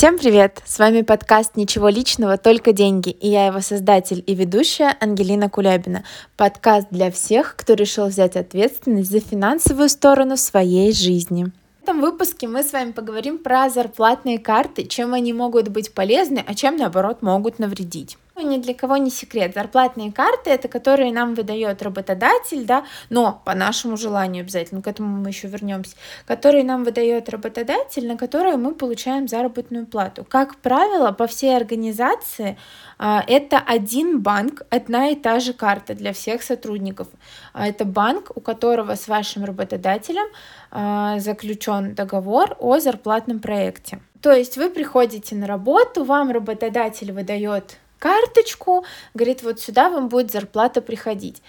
Всем привет! С вами подкаст «Ничего личного, только деньги» и я его создатель и ведущая Ангелина Кулябина. Подкаст для всех, кто решил взять ответственность за финансовую сторону своей жизни. В этом выпуске мы с вами поговорим про зарплатные карты, чем они могут быть полезны, а чем наоборот могут навредить ни для кого не секрет. Зарплатные карты это которые нам выдает работодатель, да, но по нашему желанию обязательно, к этому мы еще вернемся, которые нам выдает работодатель, на которые мы получаем заработную плату. Как правило, по всей организации а, это один банк, одна и та же карта для всех сотрудников. А, это банк, у которого с вашим работодателем а, заключен договор о зарплатном проекте. То есть вы приходите на работу, вам работодатель выдает карточку, говорит, вот сюда вам будет зарплата приходить.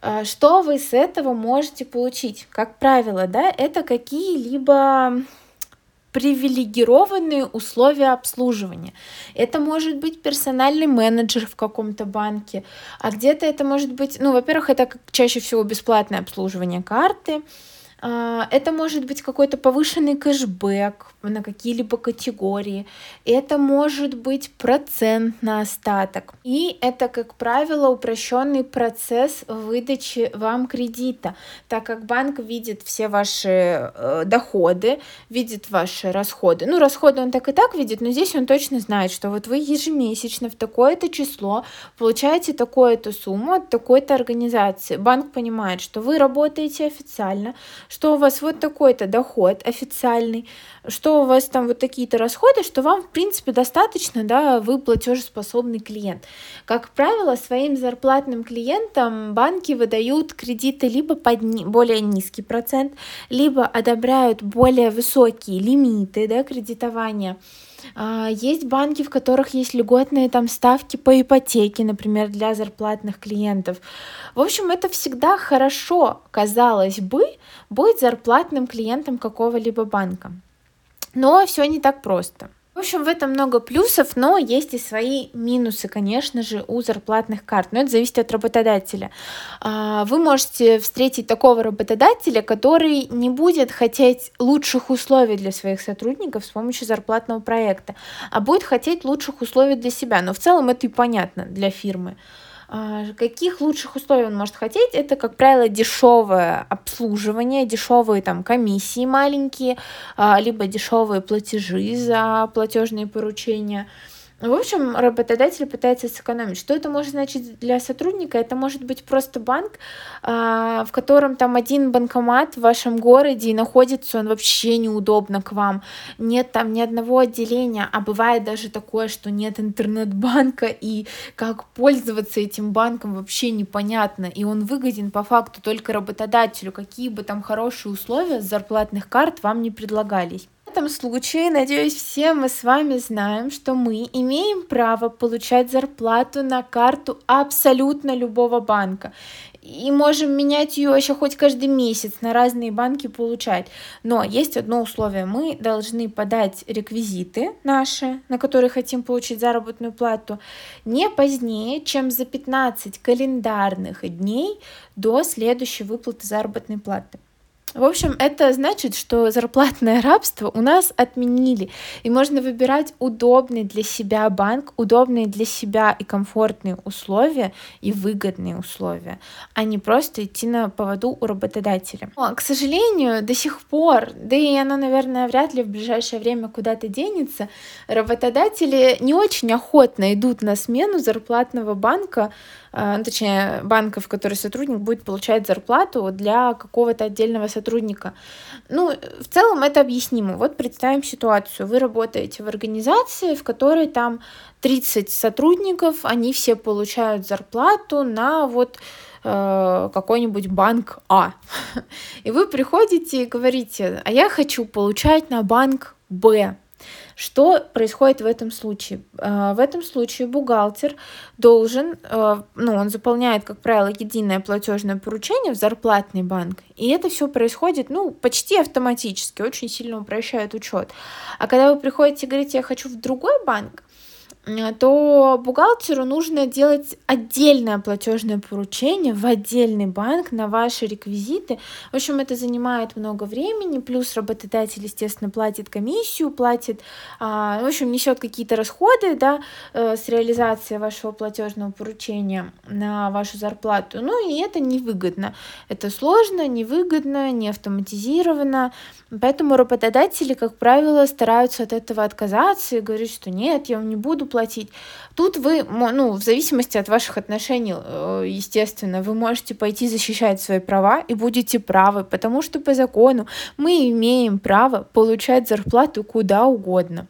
А, что вы с этого можете получить? Как правило, да, это какие-либо привилегированные условия обслуживания. Это может быть персональный менеджер в каком-то банке, а где-то это может быть, ну, во-первых, это чаще всего бесплатное обслуживание карты, это может быть какой-то повышенный кэшбэк на какие-либо категории. Это может быть процент на остаток. И это, как правило, упрощенный процесс выдачи вам кредита, так как банк видит все ваши э, доходы, видит ваши расходы. Ну, расходы он так и так видит, но здесь он точно знает, что вот вы ежемесячно в такое-то число получаете такую-то сумму от такой-то организации. Банк понимает, что вы работаете официально, что у вас вот такой-то доход официальный, что у вас там вот такие-то расходы, что вам, в принципе, достаточно, да, вы платежеспособный клиент. Как правило, своим зарплатным клиентам банки выдают кредиты либо под более низкий процент, либо одобряют более высокие лимиты, да, кредитования. А, есть банки, в которых есть льготные там ставки по ипотеке, например, для зарплатных клиентов. В общем, это всегда хорошо, казалось бы, быть зарплатным клиентом какого-либо банка. Но все не так просто. В общем, в этом много плюсов, но есть и свои минусы, конечно же, у зарплатных карт. Но это зависит от работодателя. А, вы можете встретить такого работодателя, который не будет хотеть лучших условий для своих сотрудников с помощью зарплатного проекта, а будет хотеть лучших условий для себя. Но в целом это и понятно для фирмы. А, каких лучших условий он может хотеть? Это, как правило, дешевое обслуживание, дешевые там комиссии маленькие, а, либо дешевые платежи за платежные поручения. В общем, работодатель пытается сэкономить. Что это может значить для сотрудника? Это может быть просто банк, а, в котором там один банкомат в вашем городе и находится он вообще неудобно к вам. Нет там ни одного отделения, а бывает даже такое, что нет интернет-банка, и как пользоваться этим банком вообще непонятно. И он выгоден по факту только работодателю, какие бы там хорошие условия с зарплатных карт вам не предлагались. В этом случае, надеюсь, все мы с вами знаем, что мы имеем право получать зарплату на карту абсолютно любого банка. И можем менять ее еще хоть каждый месяц на разные банки получать. Но есть одно условие. Мы должны подать реквизиты наши, на которые хотим получить заработную плату, не позднее, чем за 15 календарных дней до следующей выплаты заработной платы. В общем, это значит, что зарплатное рабство у нас отменили, и можно выбирать удобный для себя банк, удобные для себя и комфортные условия и выгодные условия, а не просто идти на поводу у работодателя. Но, к сожалению, до сих пор, да и оно, наверное, вряд ли в ближайшее время куда-то денется, работодатели не очень охотно идут на смену зарплатного банка, ну, точнее, банка, в которой сотрудник будет получать зарплату для какого-то отдельного сотрудника. Ну, в целом это объяснимо. Вот представим ситуацию. Вы работаете в организации, в которой там 30 сотрудников, они все получают зарплату на вот э, какой-нибудь банк А. И вы приходите и говорите, а я хочу получать на банк Б. Что происходит в этом случае? А, в этом случае бухгалтер должен, а, ну, он заполняет, как правило, единое платежное поручение в зарплатный банк, и это все происходит, ну, почти автоматически, очень сильно упрощает учет. А когда вы приходите и говорите, я хочу в другой банк, то бухгалтеру нужно делать отдельное платежное поручение в отдельный банк на ваши реквизиты. В общем, это занимает много времени, плюс работодатель, естественно, платит комиссию, платит, а, в общем, несет какие-то расходы да, э, с реализацией вашего платежного поручения на вашу зарплату. Ну и это невыгодно. Это сложно, невыгодно, не автоматизировано. Поэтому работодатели, как правило, стараются от этого отказаться и говорят, что нет, я вам не буду платить. Тут вы, ну, в зависимости от ваших отношений, э, естественно, вы можете пойти защищать свои права и будете правы, потому что по закону мы имеем право получать зарплату куда угодно.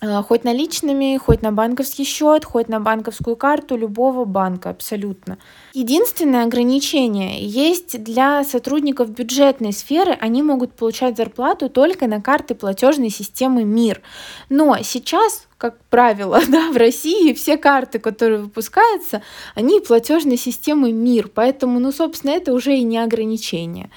Э, хоть наличными, хоть на банковский счет, хоть на банковскую карту любого банка, абсолютно. Единственное ограничение есть для сотрудников бюджетной сферы, они могут получать зарплату только на карты платежной системы МИР. Но сейчас как правило, да, в России все карты, которые выпускаются, они платежной системы МИР, поэтому, ну, собственно, это уже и не ограничение.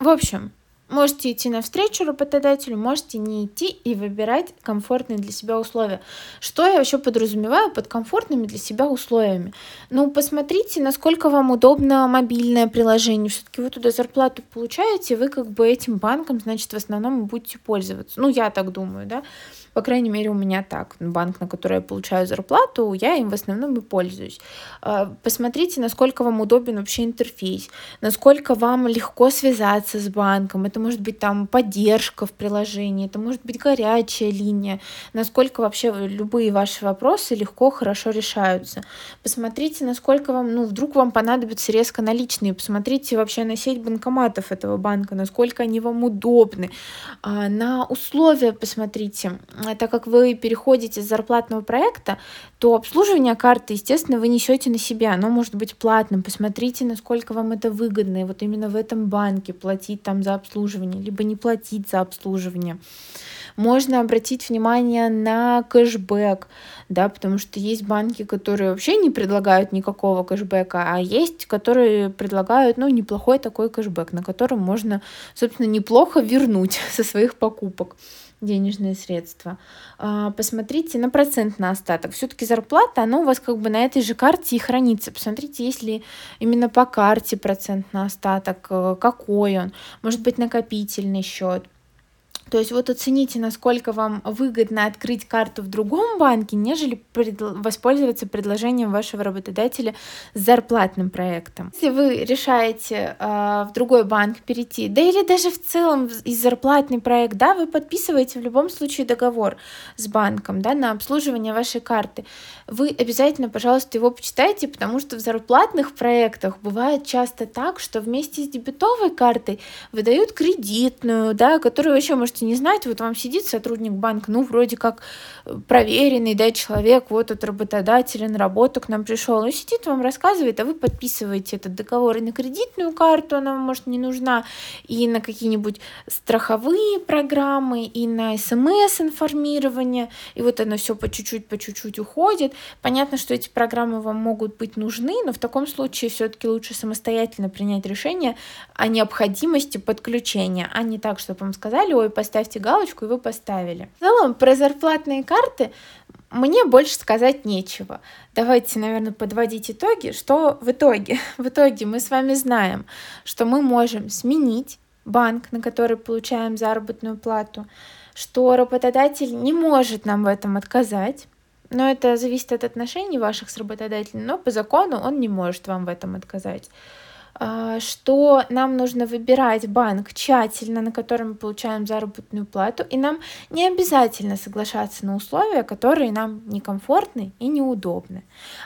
В общем, Можете идти навстречу работодателю, можете не идти и выбирать комфортные для себя условия. Что я вообще подразумеваю под комфортными для себя условиями? Ну, посмотрите, насколько вам удобно мобильное приложение. Все-таки вы туда зарплату получаете, вы как бы этим банком, значит, в основном будете пользоваться. Ну, я так думаю, да. По крайней мере, у меня так. Банк, на который я получаю зарплату, я им в основном и пользуюсь. А, посмотрите, насколько вам удобен вообще интерфейс, насколько вам легко связаться с банком. Это может быть там поддержка в приложении, это может быть горячая линия, насколько вообще любые ваши вопросы легко, хорошо решаются. Посмотрите, насколько вам, ну, вдруг вам понадобятся резко наличные, посмотрите вообще на сеть банкоматов этого банка, насколько они вам удобны, а, на условия посмотрите, Э, так как вы переходите с зарплатного проекта, то обслуживание карты, естественно, вы несете на себя. Оно может быть платным. Посмотрите, насколько вам это выгодно. И вот именно в этом банке платить там за обслуживание, либо не платить за обслуживание. Можно обратить внимание на кэшбэк, да, потому что есть банки, которые вообще не предлагают никакого кэшбэка, а есть, которые предлагают, ну, неплохой такой кэшбэк, на котором можно, собственно, неплохо вернуть со своих покупок денежные средства. А, посмотрите на процент на остаток. Все-таки зарплата, она у вас как бы на этой же карте и хранится. Посмотрите, есть ли именно по карте процент на остаток, э, какой он. Может быть, накопительный счет. То есть вот оцените, насколько вам выгодно открыть карту в другом банке, нежели предл- воспользоваться предложением вашего работодателя с зарплатным проектом. Если вы решаете э, в другой банк перейти, да или даже в целом из зарплатный проект, да, вы подписываете в любом случае договор с банком, да, на обслуживание вашей карты. Вы обязательно, пожалуйста, его почитайте, потому что в зарплатных проектах бывает часто так, что вместе с дебетовой картой выдают кредитную, да, которую вообще может можете не знать, вот вам сидит сотрудник банка, ну, вроде как э, проверенный, да, человек, вот от работодателя на работу к нам пришел, ну, сидит, вам рассказывает, а вы подписываете этот договор и на кредитную карту, она вам, может, не нужна, и на какие-нибудь страховые программы, и на смс-информирование, и вот оно все по чуть-чуть, по чуть-чуть уходит. Понятно, что эти программы вам могут быть нужны, но в таком случае все-таки лучше самостоятельно принять решение о необходимости подключения, а не так, чтобы вам сказали, ой, поставьте галочку, и вы поставили. В целом, про зарплатные карты мне больше сказать нечего. Давайте, наверное, подводить итоги. Что в итоге? В итоге мы с вами знаем, что мы можем сменить банк, на который получаем заработную плату, что работодатель не может нам в этом отказать, но это зависит от отношений ваших с работодателем, но по закону он не может вам в этом отказать. А, что нам нужно выбирать банк тщательно, на котором мы получаем заработную плату, и нам не обязательно соглашаться на условия, которые нам некомфортны и неудобны.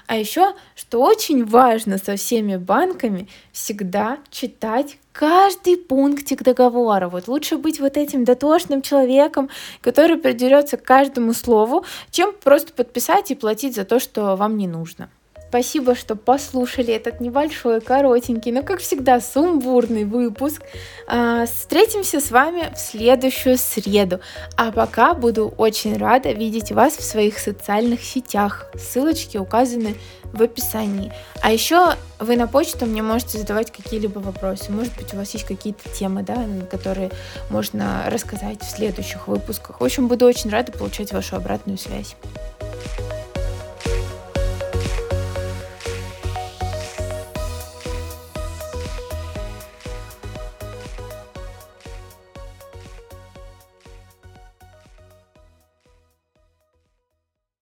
А еще, что очень важно со всеми банками, всегда читать каждый пунктик договора. Вот лучше быть вот этим дотошным человеком, который придерется к каждому слову, чем просто подписать и платить за то, что вам не нужно. Спасибо, что послушали этот небольшой, коротенький, но, как всегда, сумбурный выпуск. А, встретимся с вами в следующую среду. А пока буду очень рада видеть вас в своих социальных сетях. Ссылочки указаны в описании. А еще вы на почту мне можете задавать какие-либо вопросы. Может быть, у вас есть какие-то темы, да, которые можно рассказать в следующих выпусках. В общем, буду очень рада получать вашу обратную связь.